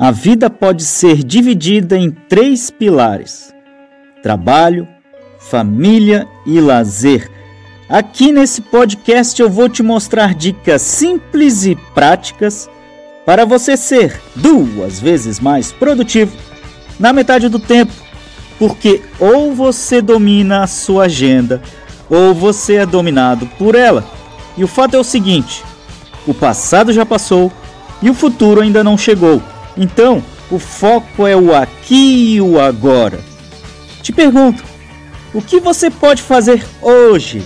A vida pode ser dividida em três pilares: trabalho, família e lazer. Aqui nesse podcast eu vou te mostrar dicas simples e práticas para você ser duas vezes mais produtivo na metade do tempo, porque ou você domina a sua agenda ou você é dominado por ela. E o fato é o seguinte: o passado já passou e o futuro ainda não chegou. Então, o foco é o aqui e o agora. Te pergunto, o que você pode fazer hoje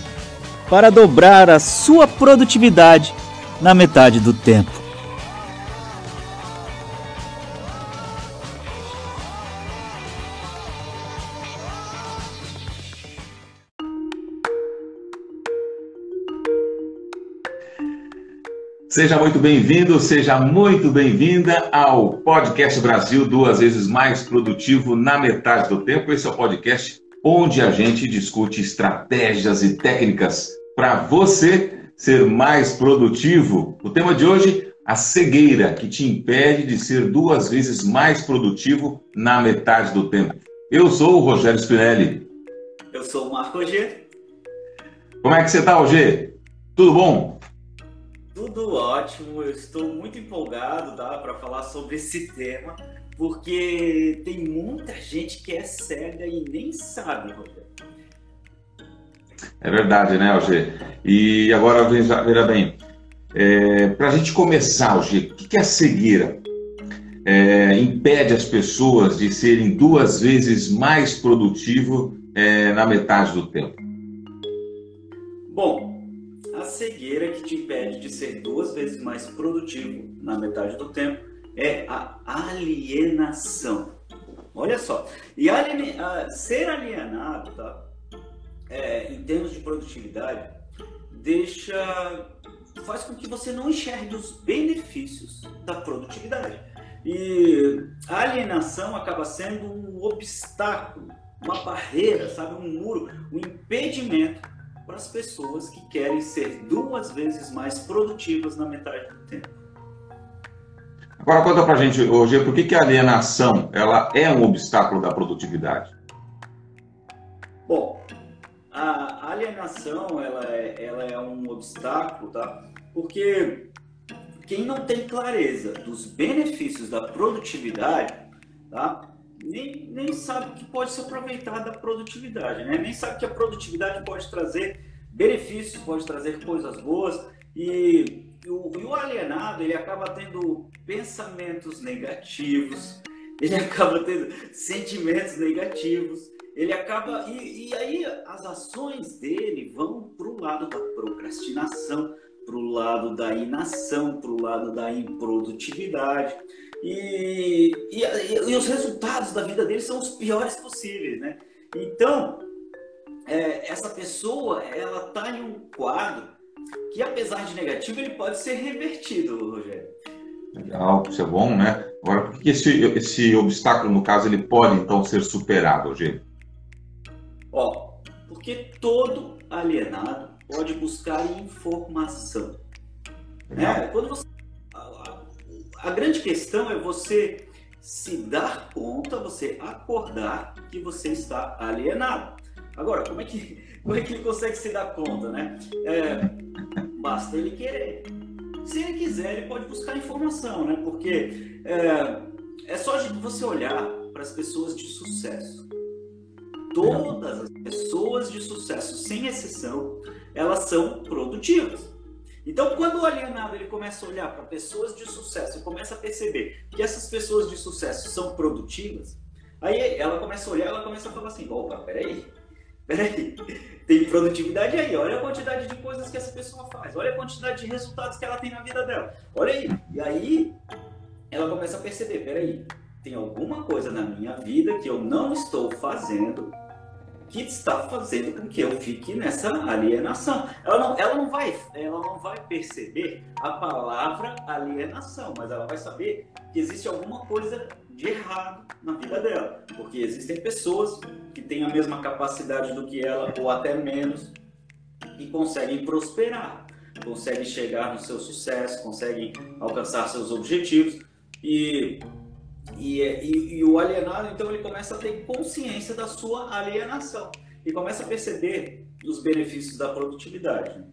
para dobrar a sua produtividade na metade do tempo? Seja muito bem-vindo, seja muito bem-vinda ao Podcast Brasil, duas vezes mais produtivo na metade do tempo. Esse é o podcast onde a gente discute estratégias e técnicas para você ser mais produtivo. O tema de hoje, a cegueira que te impede de ser duas vezes mais produtivo na metade do tempo. Eu sou o Rogério Spinelli. Eu sou o Marco Roger. Como é que você está, Roger? Tudo bom? Tudo ótimo, eu estou muito empolgado tá, para falar sobre esse tema, porque tem muita gente que é cega e nem sabe, Roberto. É verdade, né, Alger? E agora, veja, veja bem, é, para a gente começar, Alger, o que é a cegueira? É, impede as pessoas de serem duas vezes mais produtivo é, na metade do tempo? Bom, cegueira que te impede de ser duas vezes mais produtivo na metade do tempo é a alienação. Olha só, e alien, ser alienado, tá? É, em termos de produtividade, deixa faz com que você não enxergue os benefícios da produtividade. E a alienação acaba sendo um obstáculo, uma barreira, sabe, um muro, um impedimento para as pessoas que querem ser duas vezes mais produtivas na metade do tempo. Agora conta para a gente, hoje, por que, que a alienação ela é um obstáculo da produtividade? Bom, a alienação ela é, ela é um obstáculo, tá? Porque quem não tem clareza dos benefícios da produtividade, tá? Nem, nem sabe que pode se aproveitar da produtividade, né? nem sabe que a produtividade pode trazer benefícios, pode trazer coisas boas e, e, o, e o alienado ele acaba tendo pensamentos negativos, ele acaba tendo sentimentos negativos, ele acaba e, e aí as ações dele vão para o lado da procrastinação, para o lado da inação, para o lado da improdutividade. E, e, e, os resultados da vida dele são os piores possíveis, né? Então, é, essa pessoa, ela tá em um quadro que, apesar de negativo, ele pode ser revertido, Rogério. Legal, isso é bom, né? Agora, por que esse, esse obstáculo, no caso, ele pode, então, ser superado, Rogério? Ó, porque todo alienado pode buscar informação. Né? Quando você a grande questão é você se dar conta, você acordar que você está alienado. Agora, como é que, como é que ele consegue se dar conta, né? É, basta ele querer. Se ele quiser, ele pode buscar informação, né? Porque é, é só você olhar para as pessoas de sucesso. Todas as pessoas de sucesso, sem exceção, elas são produtivas. Então, quando o alienado ele começa a olhar para pessoas de sucesso e começa a perceber que essas pessoas de sucesso são produtivas, aí ela começa a olhar, ela começa a falar assim: opa, peraí, peraí, tem produtividade aí, olha a quantidade de coisas que essa pessoa faz, olha a quantidade de resultados que ela tem na vida dela, olha aí. E aí ela começa a perceber: peraí, tem alguma coisa na minha vida que eu não estou fazendo que está fazendo com que eu fique nessa alienação. Ela não, ela não, vai, ela não vai perceber a palavra alienação, mas ela vai saber que existe alguma coisa de errado na vida dela, porque existem pessoas que têm a mesma capacidade do que ela ou até menos e conseguem prosperar, conseguem chegar no seu sucesso, conseguem alcançar seus objetivos e E, e, e, o alienado, então, ele começa a ter consciência da sua alienação e começa a perceber os benefícios da produtividade.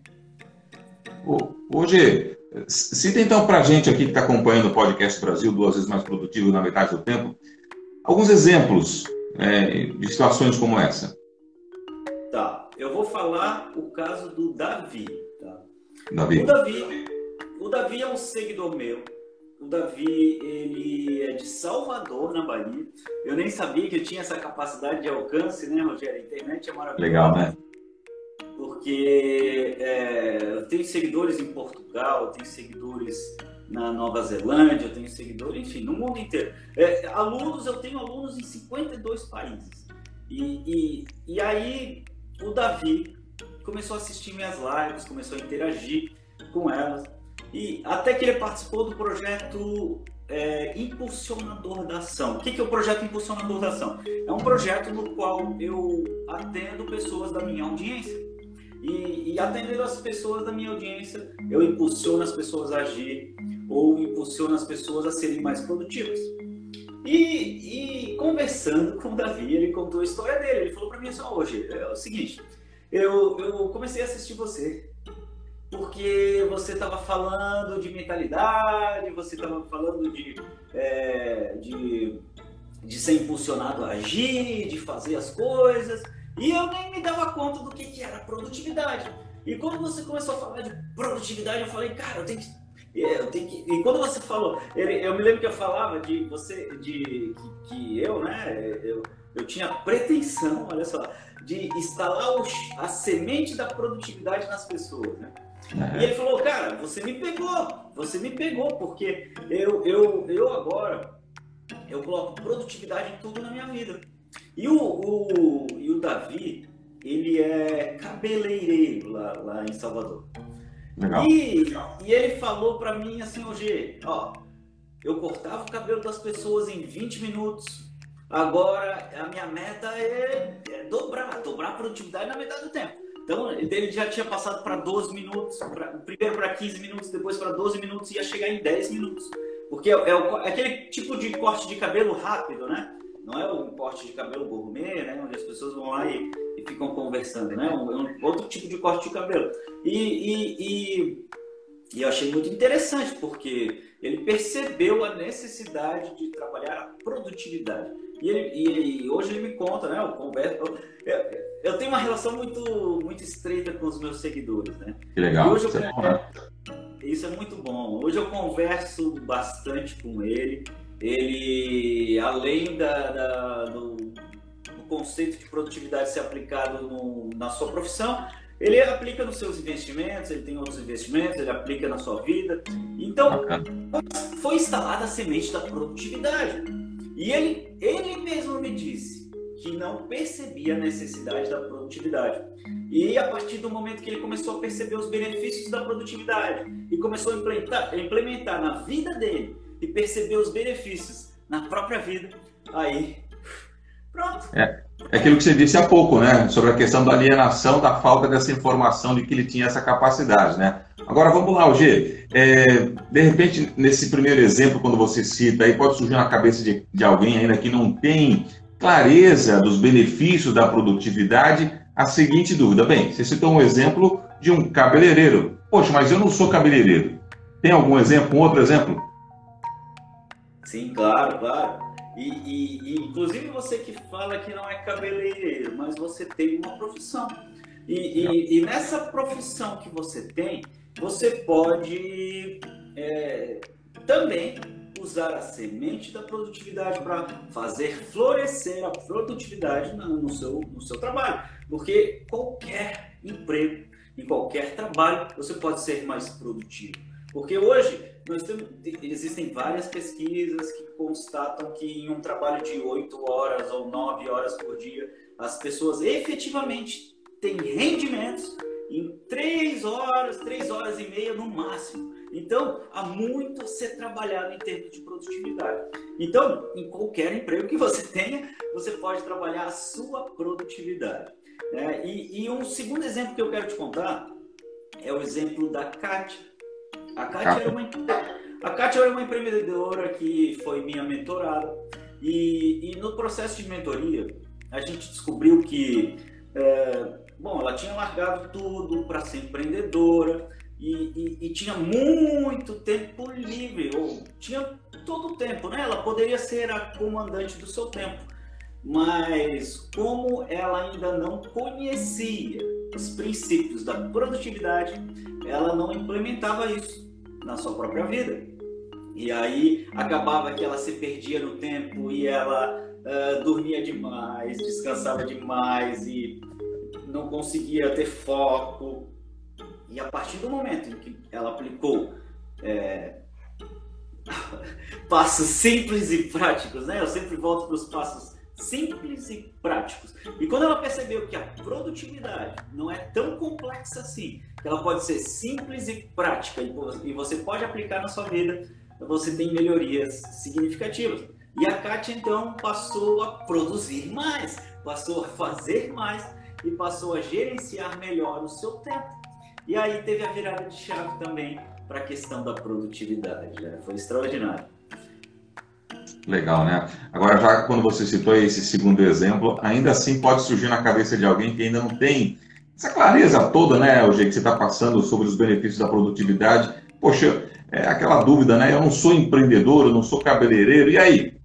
Hoje, cita então para a gente aqui que está acompanhando o podcast Brasil, duas vezes mais produtivo na metade do tempo, alguns exemplos é, de situações como essa. Tá, eu vou falar o caso do Davi. Tá? Davi. O Davi, o Davi é um seguidor meu. O Davi, ele é Salvador, na Bahia. Eu nem sabia que eu tinha essa capacidade de alcance, né, Rogério? A internet é maravilhosa. Legal, né? Porque é, eu tenho seguidores em Portugal, eu tenho seguidores na Nova Zelândia, eu tenho seguidores, enfim, no mundo inteiro. É, alunos, eu tenho alunos em 52 países. E, e, e aí, o Davi começou a assistir minhas lives, começou a interagir com elas. E até que ele participou do projeto é, Impulsionador da Ação. O que, é o projeto Impulsionador da Ação? É um projeto no qual eu atendo pessoas da minha audiência. E, e atendendo as pessoas da minha audiência, eu impulsiono as pessoas a agir ou impulsiono as pessoas a serem mais produtivas. E, e conversando com o Davi, ele contou a história dele. Ele falou para mim assim: hoje é o seguinte, eu, eu comecei a assistir você porque você estava falando de mentalidade, você estava falando de, é, de, de ser impulsionado a agir, de fazer as coisas, e eu nem me dava conta do que, que era produtividade. E quando você começou a falar de produtividade, eu falei, cara, eu tenho que é, eu tenho que... E quando você falou, eu me lembro que eu falava de você, de que, que eu, né, eu, eu tinha pretensão, olha só, de instalar a semente da produtividade nas pessoas, né? É. E ele falou, cara, você me pegou, você me pegou, porque eu, eu, eu agora, eu coloco produtividade em tudo na minha vida. E o, o, e o Davi, ele é cabeleireiro lá, lá em Salvador. Legal. E, e ele falou para mim assim, hoje, ó, eu cortava o cabelo das pessoas em 20 minutos. Agora a minha meta é, é dobrar, dobrar a produtividade na metade do tempo. Então, ele já tinha passado para 12 minutos, pra, primeiro para 15 minutos, depois para 12 minutos, e ia chegar em 10 minutos. Porque é, é, o, é, aquele tipo de corte de cabelo rápido, né? Não é um corte de cabelo gourmet, né? Onde as pessoas vão lá e, e ficam conversando, né? Um, é um, outro tipo de corte de cabelo. E, e, e, e eu achei muito interessante, porque ele percebeu a necessidade de trabalhar a produtividade. E, ele, e, hoje ele me conta, né? Eu, converso, eu, eu, tenho uma relação muito, muito estreita com os meus seguidores, né? Que legal. Isso é, bom, né? isso é muito bom. Hoje eu converso bastante com ele. Ele, além da, da do, do, conceito de produtividade ser aplicado no, na sua profissão, ele aplica nos seus investimentos, ele tem outros investimentos, ele aplica na sua vida. Então, foi instalada a semente da produtividade. E ele, ele mesmo me disse que não percebia a necessidade da produtividade. E a partir do momento que ele começou a perceber os benefícios da produtividade e começou a implementar, implementar na vida dele e perceber os benefícios na própria vida, aí pronto. É, é aquilo que você disse há pouco, né? Sobre a questão da alienação, da falta dessa informação de que ele tinha essa capacidade, né? Agora vamos lá, G. É, de repente, nesse primeiro exemplo, quando você cita, aí pode surgir na cabeça de, de alguém ainda que não tem clareza dos benefícios da produtividade a seguinte dúvida. Bem, você citou um exemplo de um cabeleireiro. Poxa, mas eu não sou cabeleireiro. Tem algum exemplo, um outro exemplo? Sim, claro, claro. E, e, e, inclusive você que fala que não é cabeleireiro, mas você tem uma profissão. E, e nessa profissão que você tem, você pode é, também usar a semente da produtividade para fazer florescer a produtividade no seu, no seu trabalho. Porque qualquer emprego, em qualquer trabalho, você pode ser mais produtivo. Porque hoje nós temos, existem várias pesquisas que constatam que em um trabalho de 8 horas ou 9 horas por dia, as pessoas efetivamente têm rendimentos em três horas, três horas e meia no máximo. Então, há muito a ser trabalhado em termos de produtividade. Então, em qualquer emprego que você tenha, você pode trabalhar a sua produtividade. Né? E, e, um segundo exemplo que eu quero te contar é o exemplo da Kátia. A Kátia, era uma, A Kátia é uma empreendedora que foi minha mentorada e, e no processo de mentoria a gente descobriu que, é, bom, ela tinha largado tudo para ser empreendedora e, e, e, tinha muito tempo livre, ou tinha todo o tempo, né? Ela poderia ser a comandante do seu tempo, mas como ela ainda não conhecia os princípios da produtividade, ela não implementava isso na sua própria vida. E aí acabava que ela se perdia no tempo e ela uh, dormia demais, descansava demais e não conseguia ter foco. E a partir do momento em que ela aplicou é, passos simples e práticos, né? Eu sempre volto para os passos simples e práticos. E quando ela percebeu que a produtividade não é tão complexa assim, que ela pode ser simples e prática e você pode aplicar na sua vida, você tem melhorias significativas. E a Kátia então passou a produzir mais, passou a fazer mais e passou a gerenciar melhor o seu tempo. E aí teve a virada de chave também para a questão da produtividade. Né? Foi extraordinário. Legal, né? Agora, já quando você citou esse segundo exemplo, ainda assim pode surgir na cabeça de alguém que ainda não tem essa clareza toda, né, o jeito que você está passando sobre os benefícios da produtividade. Poxa, é aquela dúvida, né? Eu não sou empreendedor, eu não sou cabeleireiro, e aí?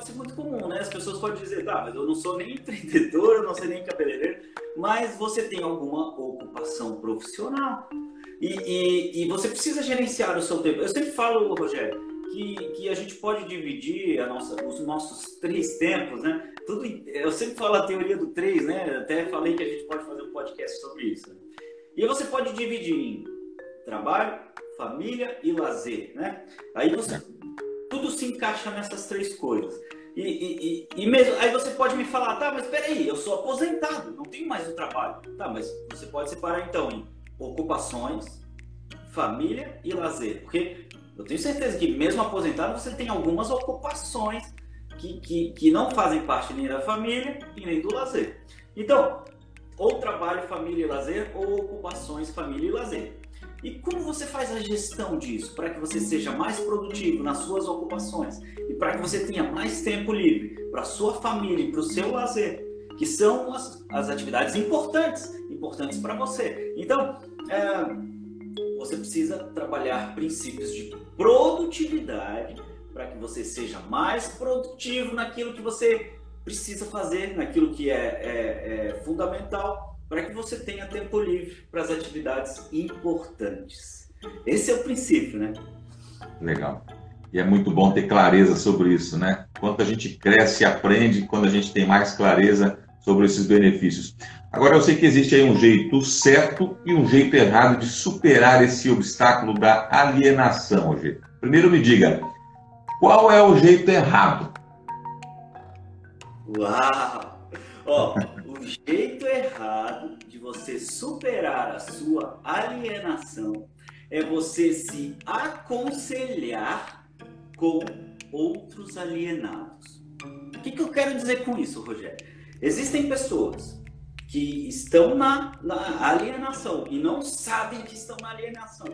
Pode ser muito comum, né? As pessoas podem dizer, tá, mas eu não sou nem empreendedor, eu não sou nem cabeleireiro, mas você tem alguma ocupação profissional. E, e, e, você precisa gerenciar o seu tempo. Eu sempre falo, Rogério, que, que a gente pode dividir nossa, os nossos três tempos, né? Tudo, eu sempre falo a teoria do três, né? Até falei que a gente pode fazer um podcast sobre isso. Né? E você pode dividir em trabalho, família e lazer, né? Aí você tudo se encaixa nessas três coisas. E, e, e, mesmo aí você pode me falar, tá, mas peraí, eu sou aposentado, não tenho mais o trabalho. Tá, mas você pode separar então em ocupações, família e lazer. Porque eu tenho certeza que mesmo aposentado você tem algumas ocupações que, que, que não fazem parte nem da família e nem do lazer. Então, ou trabalho, família e lazer, ou ocupações, família e lazer. E como você faz a gestão disso para que você seja mais produtivo nas suas ocupações e para que você tenha mais tempo livre para sua família e para o seu lazer, que são as, as atividades importantes, importantes para você. Então, é, você precisa trabalhar princípios de produtividade para que você seja mais produtivo naquilo que você precisa fazer, naquilo que é, é, é fundamental, para que você tenha tempo livre para as atividades importantes. Esse é o princípio, né? Legal. E é muito bom ter clareza sobre isso, né? Quanto a gente cresce e aprende quando a gente tem mais clareza sobre esses benefícios. Agora, eu sei que existe aí um jeito certo e um jeito errado de superar esse obstáculo da alienação, hoje. Primeiro me diga, qual é o jeito errado? Uau! Ó, o jeito errado de você superar a sua alienação é você se aconselhar com outros alienados. O que, que eu quero dizer com isso, Rogério? Existem pessoas que estão na, na alienação e não sabem que estão na alienação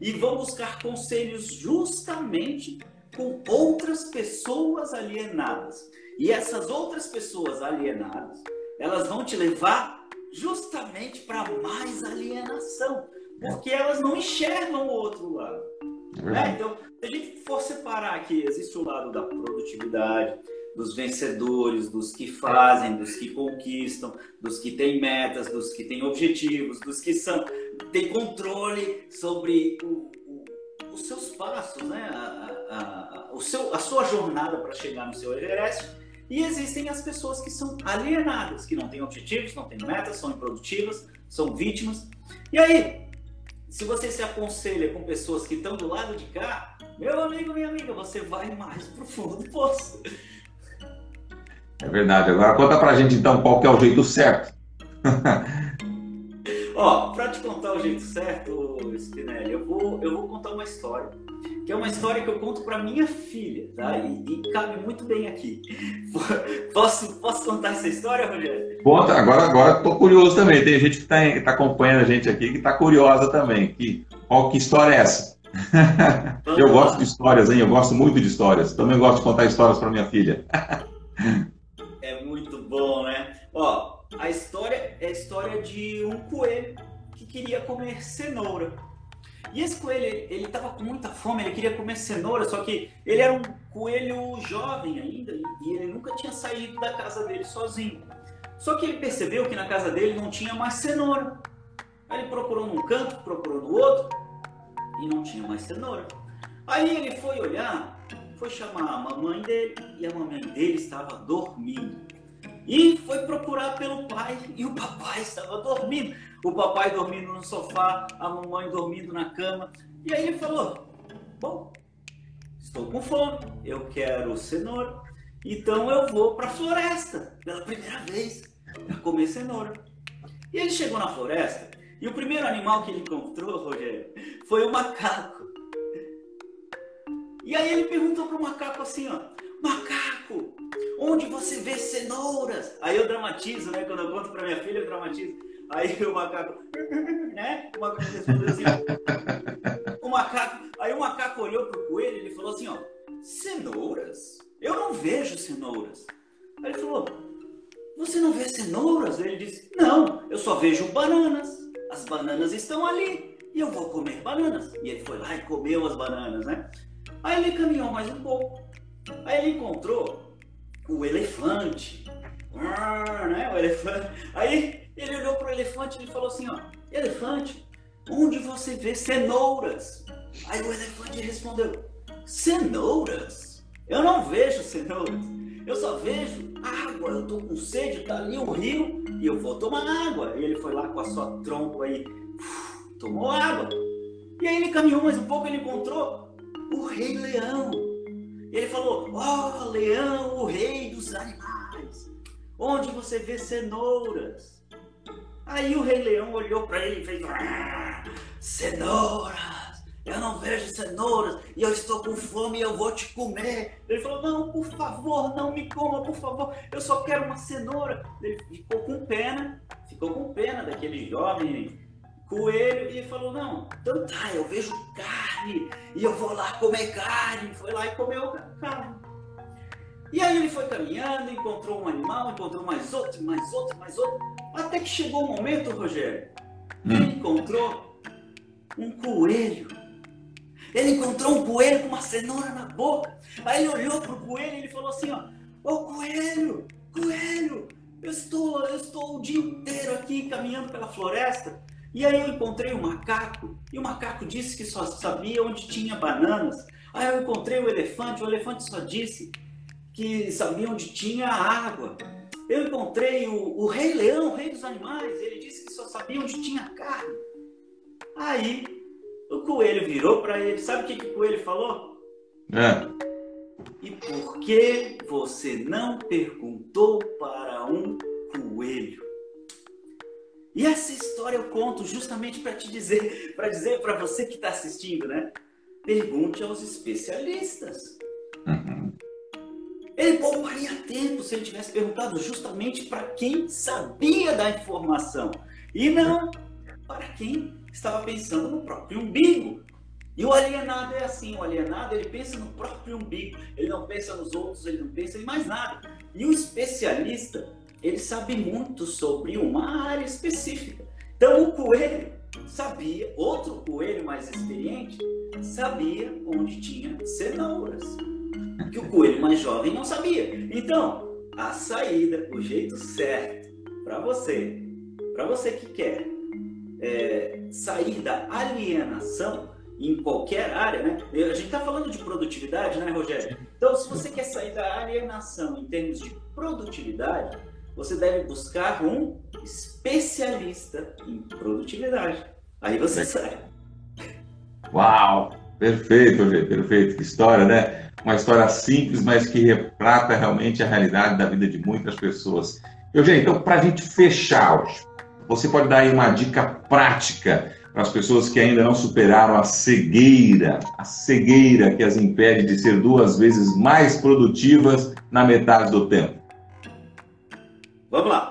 e vão buscar conselhos justamente com outras pessoas alienadas. E essas outras pessoas alienadas, elas vão te levar justamente para mais alienação, porque elas não enxergam o outro lado. Né? Então, se a gente for separar aqui, existe o lado da produtividade, dos vencedores, dos que fazem, dos que conquistam, dos que têm metas, dos que têm objetivos, dos que são têm controle sobre o, o, os seus passos, né? A, a, a, o seu, a sua jornada para chegar no seu Everest e existem as pessoas que são alienadas, que não têm objetivos, não têm metas, são improdutivas, são vítimas. E aí, se você se aconselha com pessoas que estão do lado de cá, meu amigo, minha amiga, você vai mais pro fundo do poço. É verdade. Agora conta pra gente então qual que é o jeito certo. Ó, pra te contar o jeito certo, Spinelli, eu vou, eu vou contar uma história. Que é uma história que eu conto para minha filha, tá? E, e, cabe muito bem aqui. Posso, posso contar essa história, Rogério? Conta, agora, agora estou curioso também. Tem gente que está tá acompanhando a gente aqui que está curiosa também. Que, qual que história é essa? eu gosto de histórias, hein? Eu gosto muito de histórias. Também gosto de contar histórias para minha filha. é muito bom, né? Ó, a história é a história de um coelho que queria comer cenoura. E esse coelho, ele estava com muita fome, ele queria comer cenoura, só que ele era um coelho jovem ainda e ele nunca tinha saído da casa dele sozinho. Só que ele percebeu que na casa dele não tinha mais cenoura. Aí ele procurou num canto, procurou no outro e não tinha mais cenoura. Aí ele foi olhar, foi chamar a mamãe dele e a mamãe dele estava dormindo. E foi procurar pelo pai e o papai estava dormindo o papai dormindo no sofá, a mamãe dormindo na cama. E aí ele falou: Bom, estou com fome, eu quero cenoura, então eu vou para a floresta pela primeira vez para comer cenoura. E ele chegou na floresta e o primeiro animal que ele encontrou, Rogério, foi o macaco. E aí ele perguntou para o macaco assim: ó, Macaco, onde você vê cenouras? Aí eu dramatizo, né? Quando eu conto para minha filha, eu dramatizo. Aí o macaco, né? O macaco respondeu assim. O macaco, aí o macaco olhou pro coelho e ele falou assim, ó, cenouras? Eu não vejo cenouras. Aí ele falou, você não vê cenouras? Ele disse, não, eu só vejo bananas. As bananas estão ali e eu vou comer bananas. E ele foi lá e comeu as bananas, né? Aí ele caminhou mais um pouco. Aí ele encontrou o elefante. Ah, né? O elefante. Aí ele olhou para o elefante e falou assim: ó, elefante, onde você vê cenouras? Aí o elefante respondeu: cenouras? Eu não vejo cenouras. Eu só vejo água. Eu tô com sede, tá ali um rio e eu vou tomar água. E ele foi lá com a sua trompa aí, tomou água. E aí ele caminhou mais um pouco, ele encontrou o rei leão. Ele falou: Ó, oh, leão, o rei dos animais, onde você vê cenouras? Aí o Rei Leão olhou para ele e fez: Cenouras! Eu não vejo cenouras e eu estou com fome e eu vou te comer. Ele falou: Não, por favor, não me coma, por favor, eu só quero uma cenoura. Ele ficou com pena, ficou com pena daquele jovem coelho e falou: Não, então tá, eu vejo carne e eu vou lá comer carne. Foi lá e comeu carne. E aí ele foi caminhando, encontrou um animal, encontrou mais outro, mais outro, mais outro, até que chegou um momento, Rogério, hum. ele encontrou um coelho. Ele encontrou um coelho com uma cenoura na boca. Aí ele olhou para o coelho e ele falou assim, ó, ô coelho, coelho, eu estou, eu estou o dia inteiro aqui caminhando pela floresta. E aí eu encontrei um macaco, e o macaco disse que só sabia onde tinha bananas. Aí eu encontrei o elefante, o elefante só disse que sabia onde tinha água. Eu encontrei o, o, Rei Leão, o Rei dos Animais, ele disse que só sabia onde tinha carne. Aí o coelho virou para ele, sabe o que, que o coelho falou? É. E por que você não perguntou para um coelho? E essa história eu conto justamente para te dizer, para dizer para você que está assistindo, né? Pergunte aos especialistas. Uhum. Tempo se ele tivesse perguntado justamente para quem sabia da informação e não para quem estava pensando no próprio umbigo. E o alienado é assim, o alienado ele pensa no próprio umbigo, ele não pensa nos outros, ele não pensa em mais nada. E o especialista, ele sabe muito sobre uma área específica. Então o coelho sabia, outro coelho mais experiente, sabia onde tinha cenouras que o coelho mais jovem não sabia. Então, a saída, o jeito certo para você, para você que quer é, sair da alienação em qualquer área, né? A gente está falando de produtividade, né, Rogério? Então, se você quer sair da alienação em termos de produtividade, você deve buscar um especialista em produtividade. Aí você sai. Uau! Perfeito, Rogério, perfeito. Que história, né? uma história simples, mas que retrata realmente a realidade da vida de muitas pessoas. Eugênio, então, para a gente fechar você pode dar aí uma dica prática para as pessoas que ainda não superaram a cegueira, a cegueira que as impede de ser duas vezes mais produtivas na metade do tempo? Vamos lá.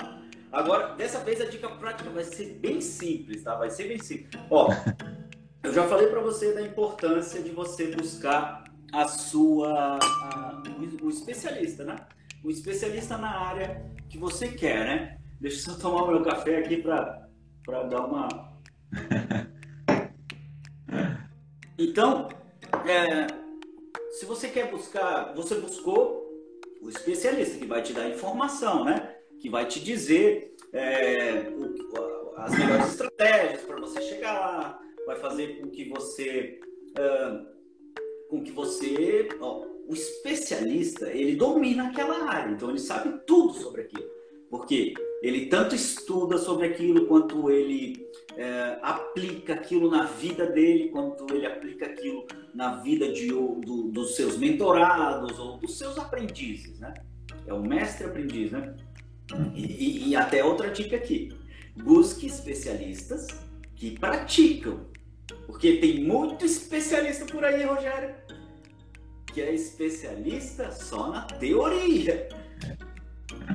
Agora, dessa vez a dica prática vai ser bem simples, tá? Vai ser bem simples. Ó, eu já falei para você da importância de você buscar a sua a, o, o especialista, né? O especialista na área que você quer, né? Deixa eu só tomar o meu café aqui para dar uma. Então, é, se você quer buscar, você buscou o especialista que vai te dar informação, né? Que vai te dizer é, o, as melhores estratégias para você chegar lá, vai fazer com que você, uh, com que você, ó, o especialista ele domina aquela área, então ele sabe tudo sobre aquilo, porque ele tanto estuda sobre aquilo quanto ele é, aplica aquilo na vida dele, quanto ele aplica aquilo na vida de, do, dos seus mentorados ou dos seus aprendizes, né? É o mestre aprendiz, né? E, e, e até outra dica aqui: busque especialistas que praticam, porque tem muito especialista por aí, Rogério, que é especialista só na teoria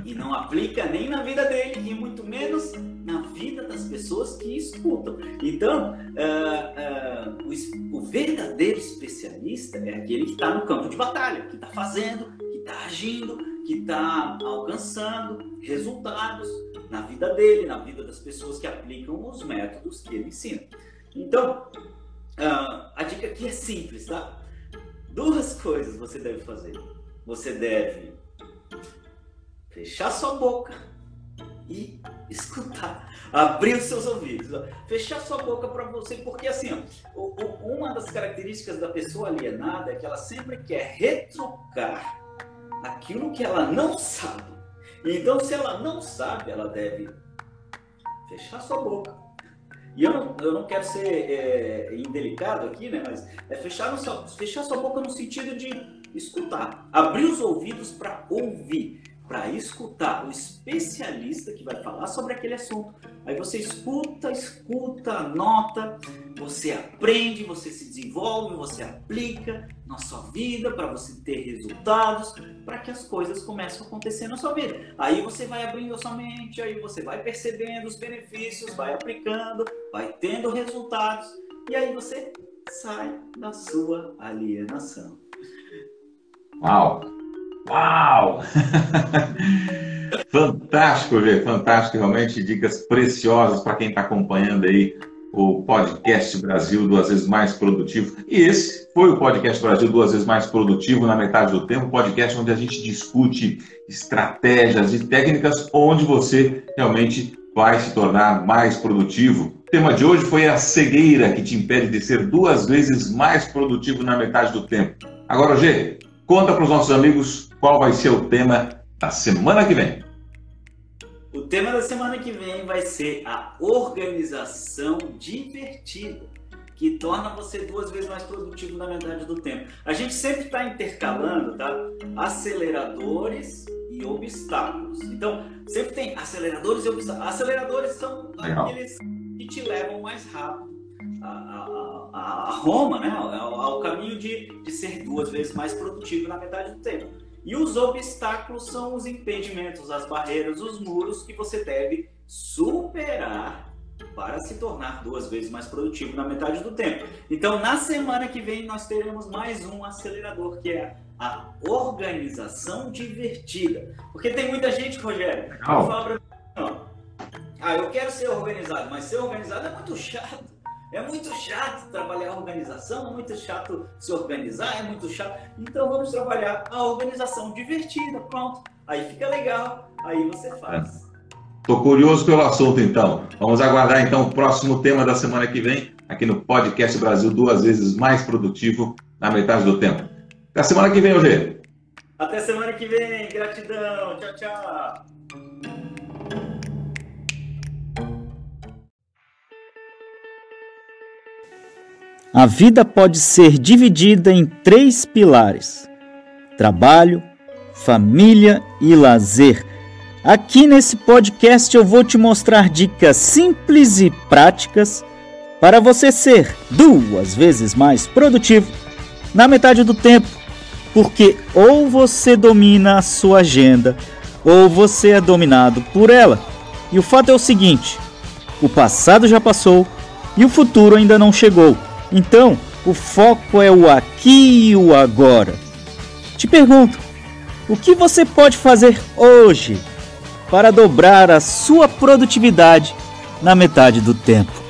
e não aplica nem na vida dele e muito menos na vida das pessoas que escutam. Então, uh, uh, o, o, verdadeiro especialista é aquele que está no campo de batalha, que está fazendo, que está agindo, que está alcançando resultados na vida dele, na vida das pessoas que aplicam os métodos que ele ensina. Então, uh, a dica aqui é simples, tá? Duas coisas você deve fazer. Você deve fechar sua boca e escutar, abrir os seus ouvidos, fechar sua boca para você, porque assim, ó, uma das características da pessoa alienada é que ela sempre quer retrucar aquilo que ela não sabe. Então, se ela não sabe, ela deve fechar sua boca. E eu não, eu não quero ser é, indelicado aqui, né? Mas é fechar, no, fechar sua boca no sentido de escutar, abrir os ouvidos para ouvir para escutar o especialista que vai falar sobre aquele assunto. Aí você escuta, escuta, anota, você aprende, você se desenvolve, você aplica na sua vida para você ter resultados, para que as coisas comecem a acontecer na sua vida. Aí você vai abrindo a sua mente, aí você vai percebendo os benefícios, vai aplicando, vai tendo resultados e aí você sai da sua alienação. Uau! Uau! fantástico, Gê, fantástico, realmente dicas preciosas para quem está acompanhando aí o podcast Brasil duas vezes mais produtivo. E esse foi o podcast Brasil duas vezes mais produtivo na metade do tempo, podcast onde a gente discute estratégias e técnicas onde você realmente vai se tornar mais produtivo. O tema de hoje foi a cegueira que te impede de ser duas vezes mais produtivo na metade do tempo. Agora, Gê, conta para os nossos amigos qual vai ser o tema da semana que vem? O tema da semana que vem vai ser a organização divertida, que torna você duas vezes mais produtivo na metade do tempo. A gente sempre está intercalando, tá? Aceleradores e obstáculos. Então, sempre tem aceleradores e obstáculos. Aceleradores são Legal. aqueles que te levam mais rápido a, a, a, Roma, né? Ao, ao caminho de, de ser duas vezes mais produtivo na metade do tempo. E os obstáculos são os impedimentos, as barreiras, os muros que você deve superar para se tornar duas vezes mais produtivo na metade do tempo. Então, na semana que vem, nós teremos mais um acelerador, que é a organização divertida. Porque tem muita gente, Rogério, que fala para mim, ah, eu quero ser organizado, mas ser organizado é muito chato. É muito chato trabalhar a organização, é muito chato se organizar, é muito chato. Então vamos trabalhar a organização divertida, pronto. Aí fica legal, aí você faz. Estou curioso pelo assunto, então. Vamos aguardar, então, o próximo tema da semana que vem, aqui no Podcast Brasil, duas vezes mais produtivo na metade do tempo. Até semana que vem, Eugênio. Até semana que vem. Gratidão. Tchau, tchau. A vida pode ser dividida em três pilares: trabalho, família e lazer. Aqui nesse podcast eu vou te mostrar dicas simples e práticas para você ser duas vezes mais produtivo na metade do tempo, porque ou você domina a sua agenda ou você é dominado por ela. E o fato é o seguinte: o passado já passou e o futuro ainda não chegou. Então, o foco é o aqui e o agora. Te pergunto, o que você pode fazer hoje para dobrar a sua produtividade na metade do tempo?